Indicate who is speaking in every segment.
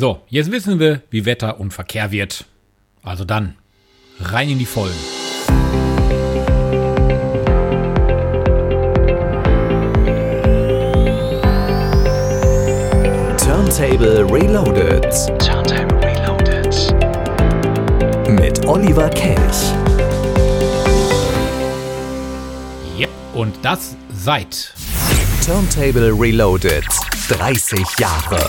Speaker 1: So, jetzt wissen wir, wie Wetter und Verkehr wird. Also dann, rein in die Vollen.
Speaker 2: Turntable Reloaded.
Speaker 3: Turntable Reloaded.
Speaker 2: Mit Oliver Kelch.
Speaker 1: Yep, und das seit
Speaker 2: Turntable Reloaded. 30 Jahre.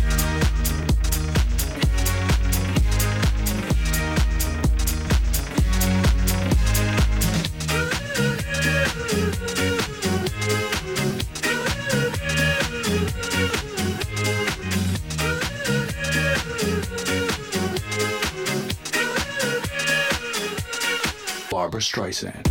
Speaker 3: sand.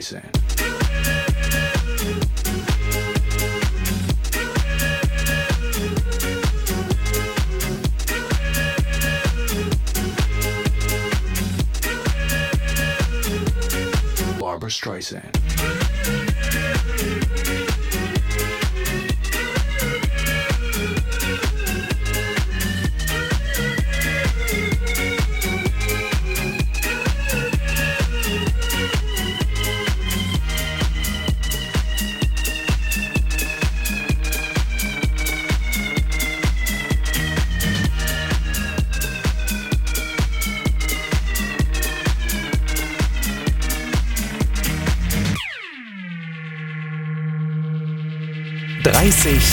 Speaker 3: voice. Barbara Streisand.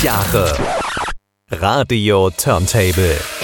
Speaker 2: Jahre Radio Turntable.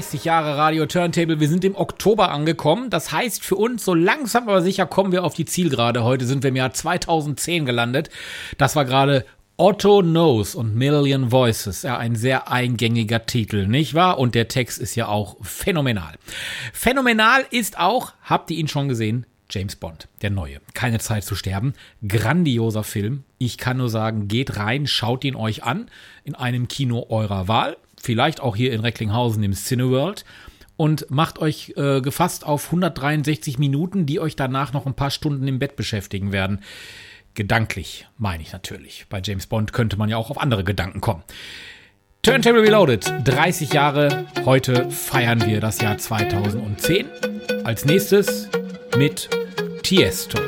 Speaker 4: 30 Jahre Radio Turntable. Wir sind im Oktober angekommen. Das heißt für uns, so langsam aber sicher kommen wir auf die Zielgerade. Heute sind wir im Jahr 2010 gelandet. Das war gerade Otto Knows und Million Voices, ja, ein sehr eingängiger Titel, nicht wahr? Und der Text ist ja auch phänomenal. Phänomenal ist auch, habt ihr ihn schon gesehen? James Bond, der neue. Keine Zeit zu sterben. Grandioser Film. Ich kann nur sagen, geht rein, schaut ihn euch an in einem Kino eurer Wahl vielleicht auch hier in Recklinghausen im Cineworld und macht euch äh, gefasst auf 163 Minuten, die euch danach noch ein paar Stunden im Bett beschäftigen werden. Gedanklich meine ich natürlich. Bei James Bond könnte man ja auch auf andere Gedanken kommen. Turntable Reloaded, 30 Jahre. Heute feiern wir das Jahr 2010. Als nächstes mit Tiesto.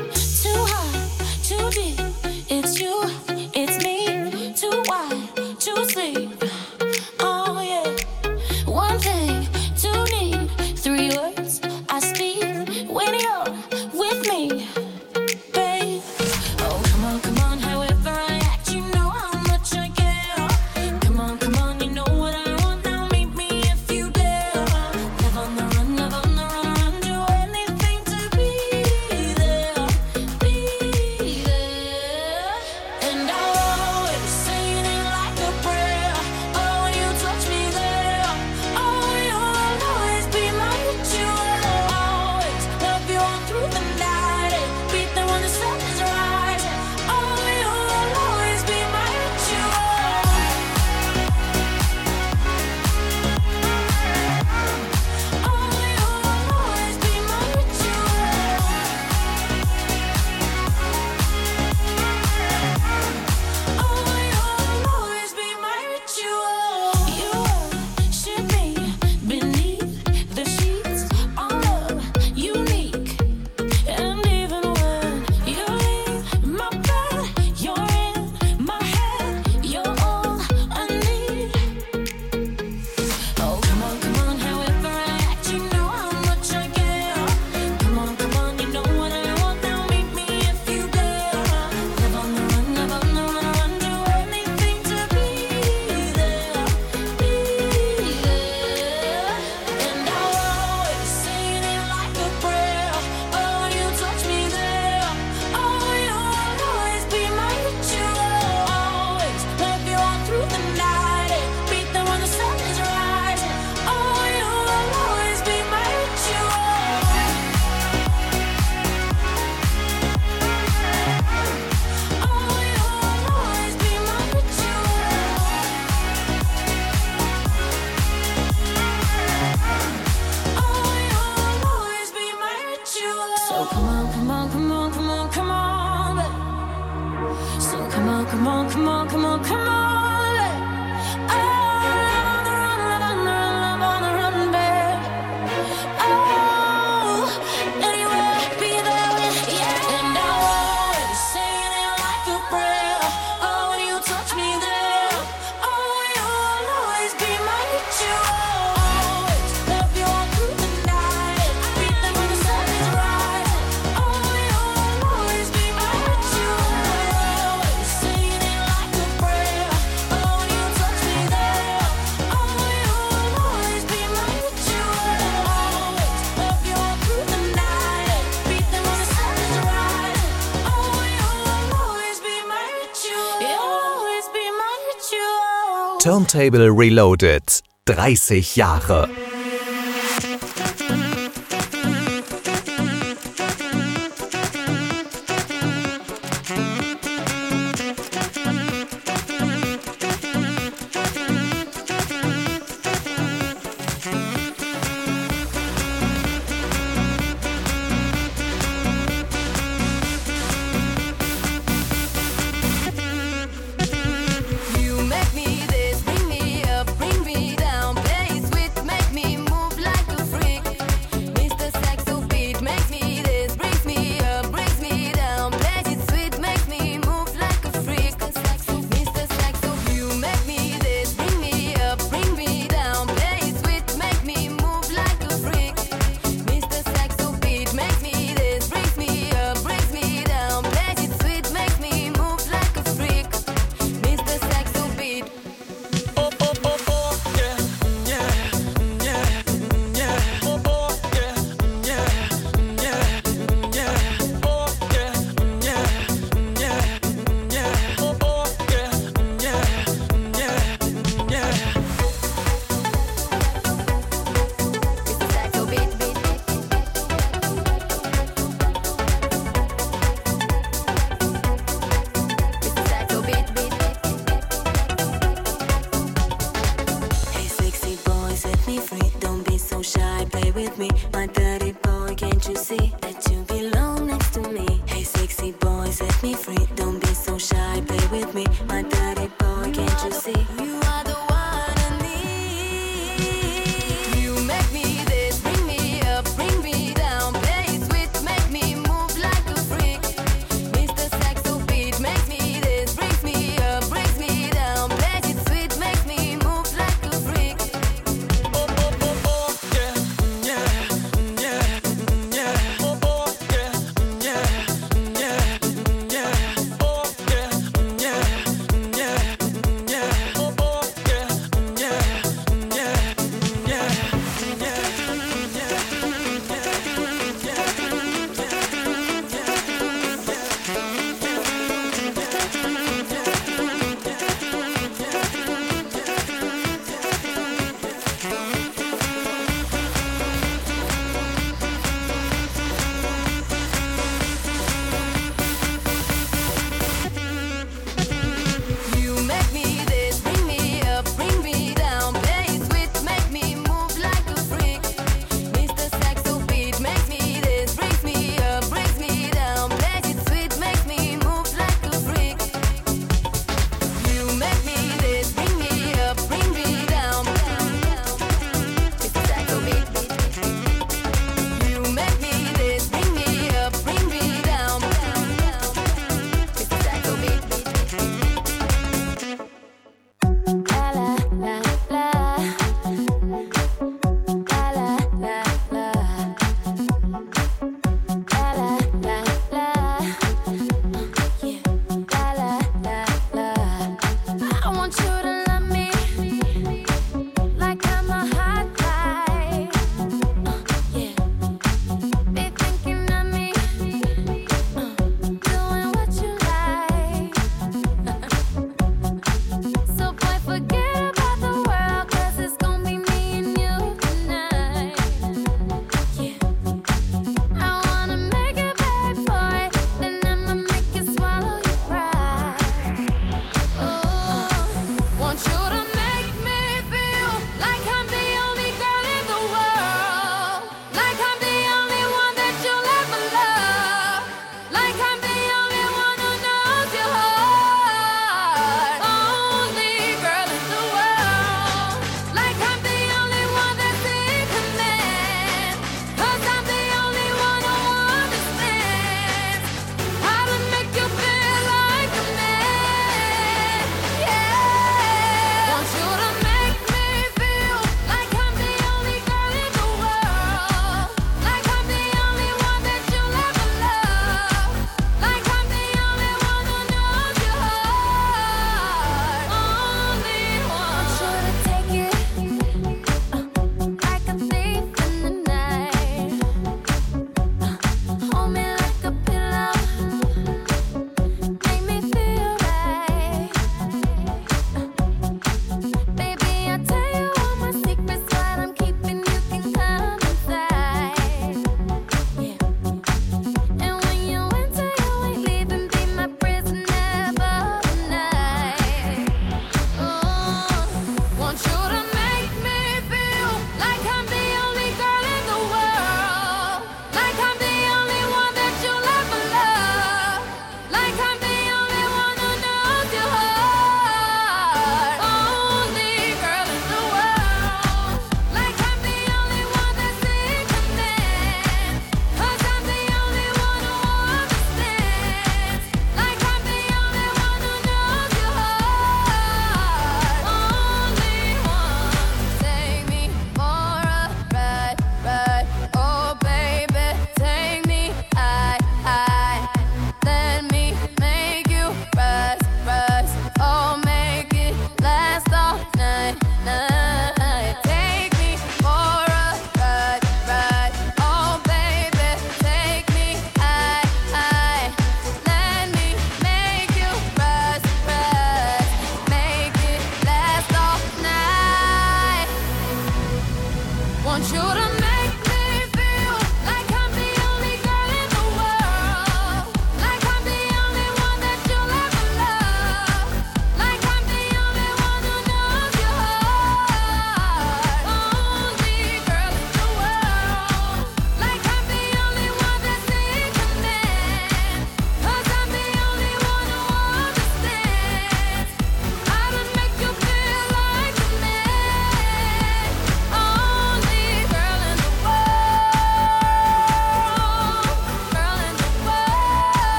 Speaker 5: Turntable Reloaded. 30 Jahre.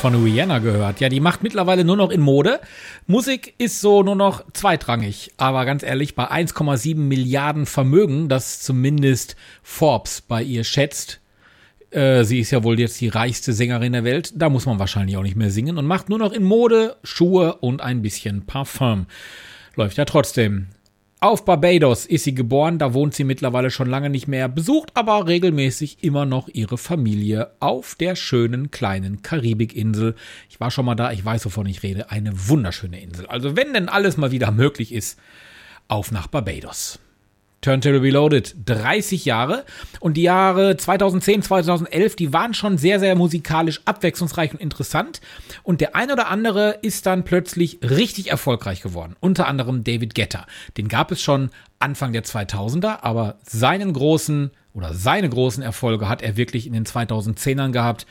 Speaker 1: Von Rihanna gehört. Ja, die macht mittlerweile nur noch in Mode. Musik ist so nur noch zweitrangig. Aber ganz ehrlich, bei 1,7 Milliarden Vermögen, das zumindest Forbes bei ihr schätzt, äh, sie ist ja wohl jetzt die reichste Sängerin der Welt, da muss man wahrscheinlich auch nicht mehr singen und macht nur noch in Mode, Schuhe und ein bisschen Parfum. Läuft ja trotzdem. Auf Barbados ist sie geboren, da wohnt sie mittlerweile schon lange nicht mehr, besucht aber regelmäßig immer noch ihre Familie auf der schönen kleinen Karibikinsel. Ich war schon mal da, ich weiß, wovon ich rede. Eine wunderschöne Insel. Also wenn denn alles mal wieder möglich ist, auf nach Barbados. Turntable Reloaded 30 Jahre und die Jahre 2010, 2011, die waren schon sehr, sehr musikalisch abwechslungsreich und interessant und der ein oder andere ist dann plötzlich richtig erfolgreich geworden. Unter anderem David Guetta. Den gab es schon Anfang der 2000er, aber seinen großen oder seine großen Erfolge hat er wirklich in den 2010ern gehabt.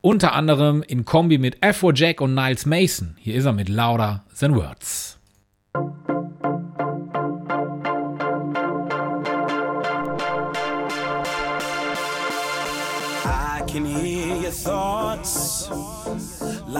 Speaker 1: Unter anderem in Kombi mit Afrojack und Niles Mason. Hier ist er mit Louder Than Words.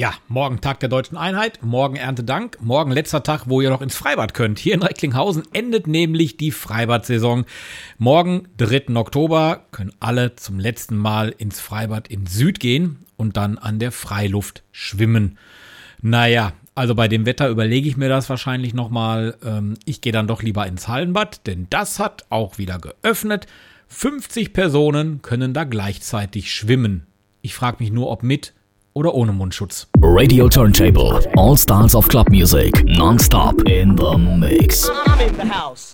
Speaker 1: Ja, morgen Tag der Deutschen Einheit, morgen Erntedank, morgen letzter Tag, wo ihr noch ins Freibad könnt. Hier in Recklinghausen endet nämlich die Freibad-Saison. Morgen, 3. Oktober, können alle zum letzten Mal ins Freibad in Süd gehen und dann an der Freiluft schwimmen. Naja, also bei dem Wetter überlege ich mir das wahrscheinlich nochmal. Ähm, ich gehe dann doch lieber ins Hallenbad, denn das hat auch wieder geöffnet. 50 Personen können da gleichzeitig schwimmen. Ich frage mich nur, ob mit oder ohne Mundschutz.
Speaker 6: Radio Turntable. All styles of club music. Nonstop in the mix.
Speaker 7: I'm in the house.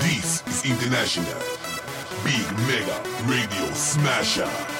Speaker 8: This is International Big Mega Radio Smasher.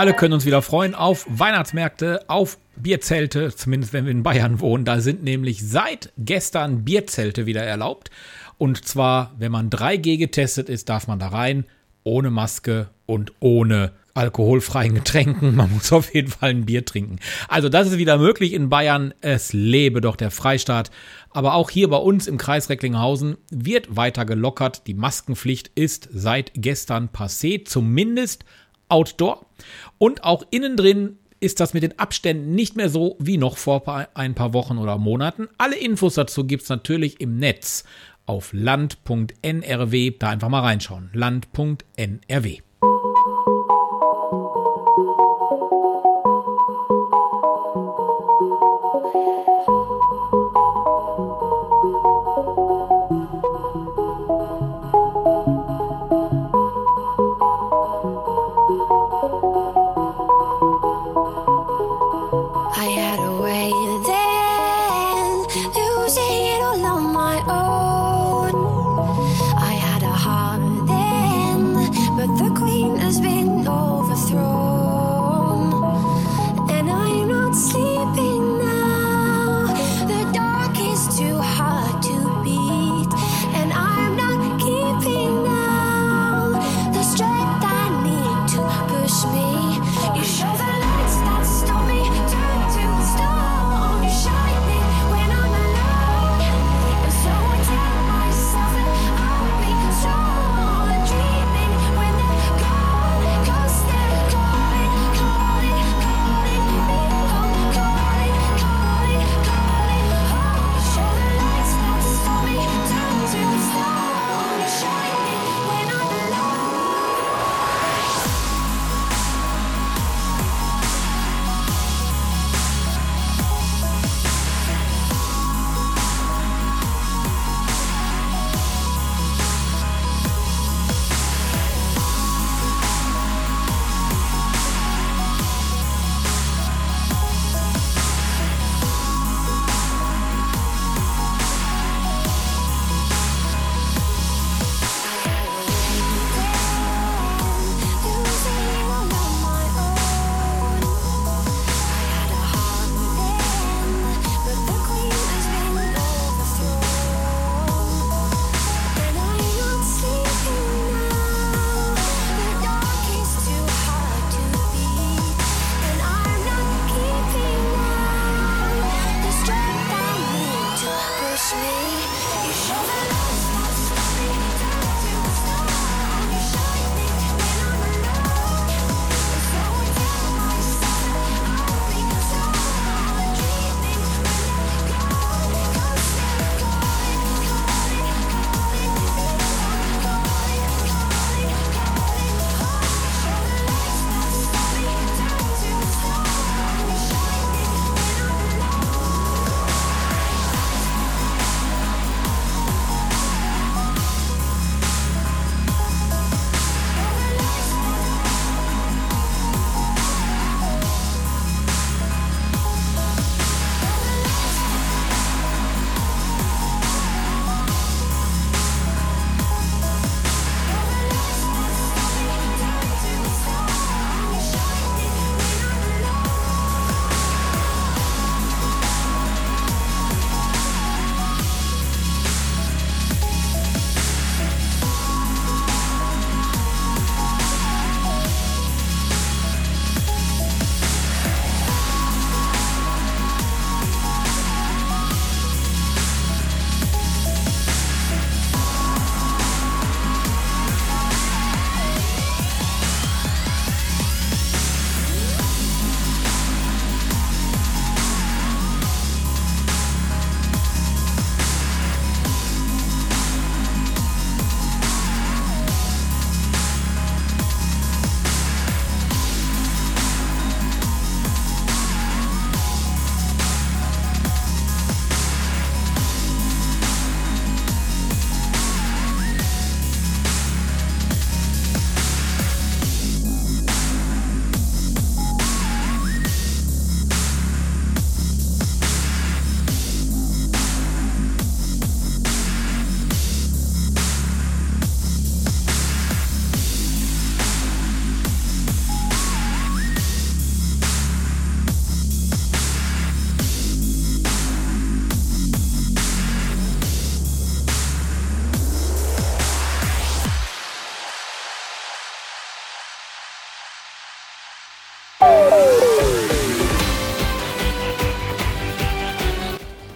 Speaker 1: alle können uns wieder freuen auf Weihnachtsmärkte, auf Bierzelte, zumindest wenn wir in Bayern wohnen. Da sind nämlich seit gestern Bierzelte wieder erlaubt. Und zwar, wenn man 3G getestet ist, darf man da rein, ohne Maske und ohne alkoholfreien Getränken. Man muss auf jeden Fall ein Bier trinken. Also das ist wieder möglich in Bayern. Es lebe doch der Freistaat. Aber auch hier bei uns im Kreis Recklinghausen wird weiter gelockert. Die Maskenpflicht ist seit gestern passé, zumindest outdoor. Und auch innen drin ist das mit den Abständen nicht mehr so wie noch vor ein paar Wochen oder Monaten. Alle Infos dazu gibt's natürlich im Netz auf land.nrw. Da einfach mal reinschauen. Land.nrw.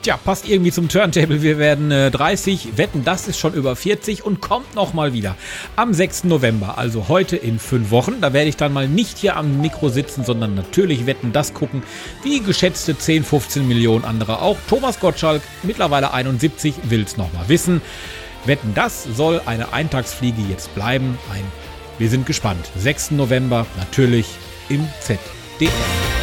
Speaker 4: Tja, passt irgendwie zum Turntable. Wir werden äh, 30, wetten, das ist schon über 40 und kommt nochmal wieder. Am 6. November, also heute in fünf Wochen. Da werde ich dann mal nicht hier am Mikro sitzen, sondern natürlich wetten, das gucken, wie geschätzte 10, 15 Millionen andere auch. Thomas Gottschalk, mittlerweile 71, will es nochmal wissen. Wetten, das soll eine Eintagsfliege jetzt bleiben. Ein, wir sind gespannt. 6. November, natürlich im ZDF.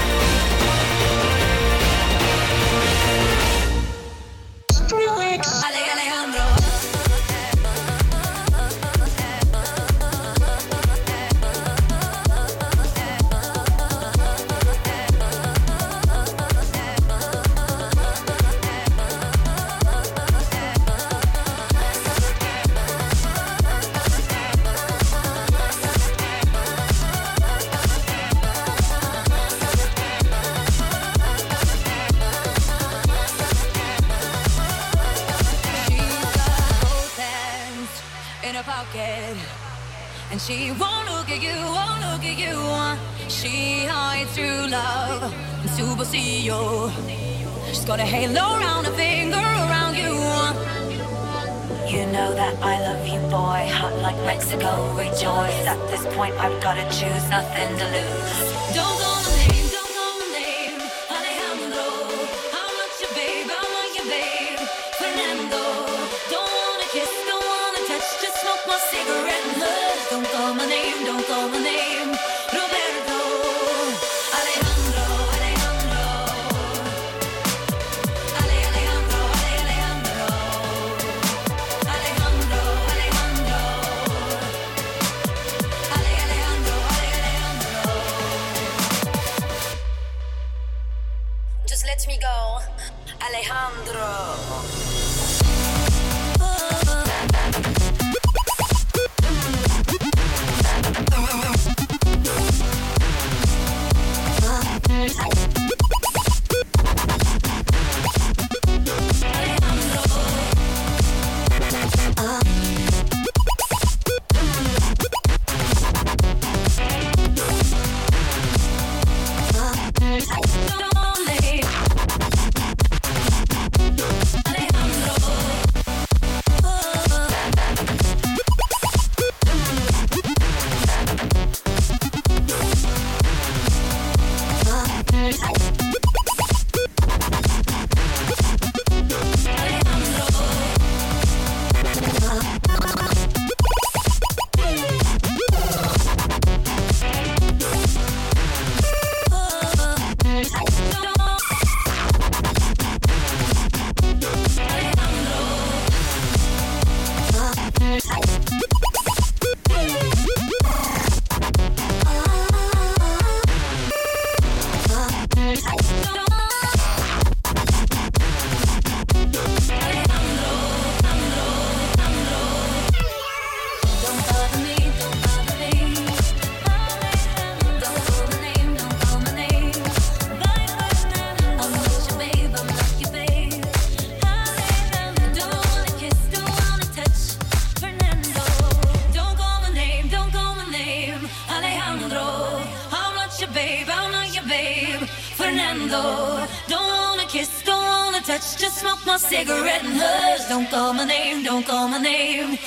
Speaker 9: Call my name, don't call my name.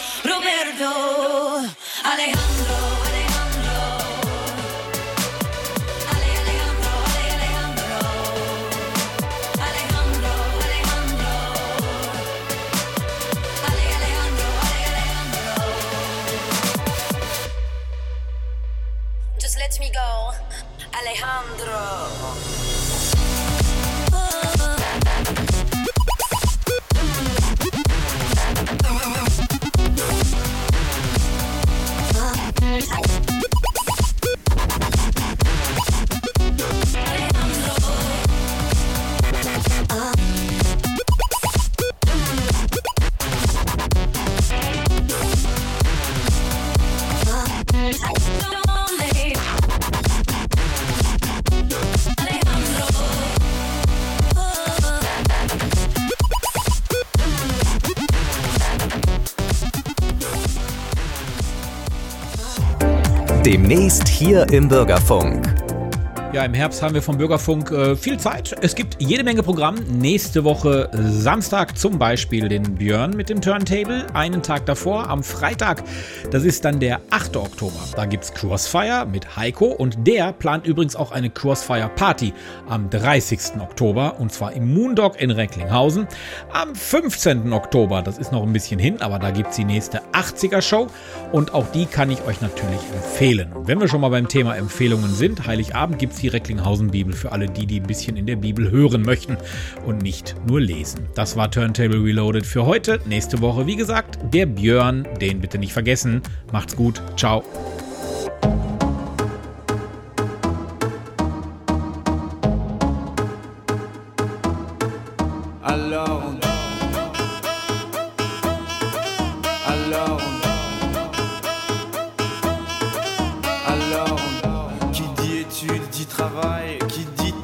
Speaker 2: Demnächst hier im Bürgerfunk.
Speaker 1: Ja, im Herbst haben wir vom Bürgerfunk äh, viel Zeit. Es gibt jede Menge Programm. Nächste Woche Samstag zum Beispiel den Björn mit dem Turntable. Einen Tag davor, am Freitag, das ist dann der 8. Oktober. Da gibt es Crossfire mit Heiko und der plant übrigens auch eine Crossfire Party am 30. Oktober und zwar im Moondog in Recklinghausen. Am 15. Oktober, das ist noch ein bisschen hin, aber da gibt es die nächste 80er Show und auch die kann ich euch natürlich empfehlen. Und wenn wir schon mal beim Thema Empfehlungen sind, Heiligabend gibt es die Recklinghausen-Bibel für alle die, die ein bisschen in der Bibel hören möchten und nicht nur lesen. Das war Turntable Reloaded für heute. Nächste Woche, wie gesagt, der Björn. Den bitte nicht vergessen. Macht's gut. Ciao.
Speaker 10: Alors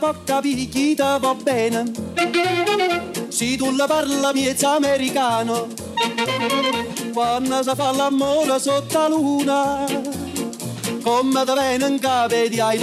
Speaker 11: Come da porta picchita va bene. Se tu la parla miezza americano. Quando si fa l'amore sotto la luna Come da viene in capo di I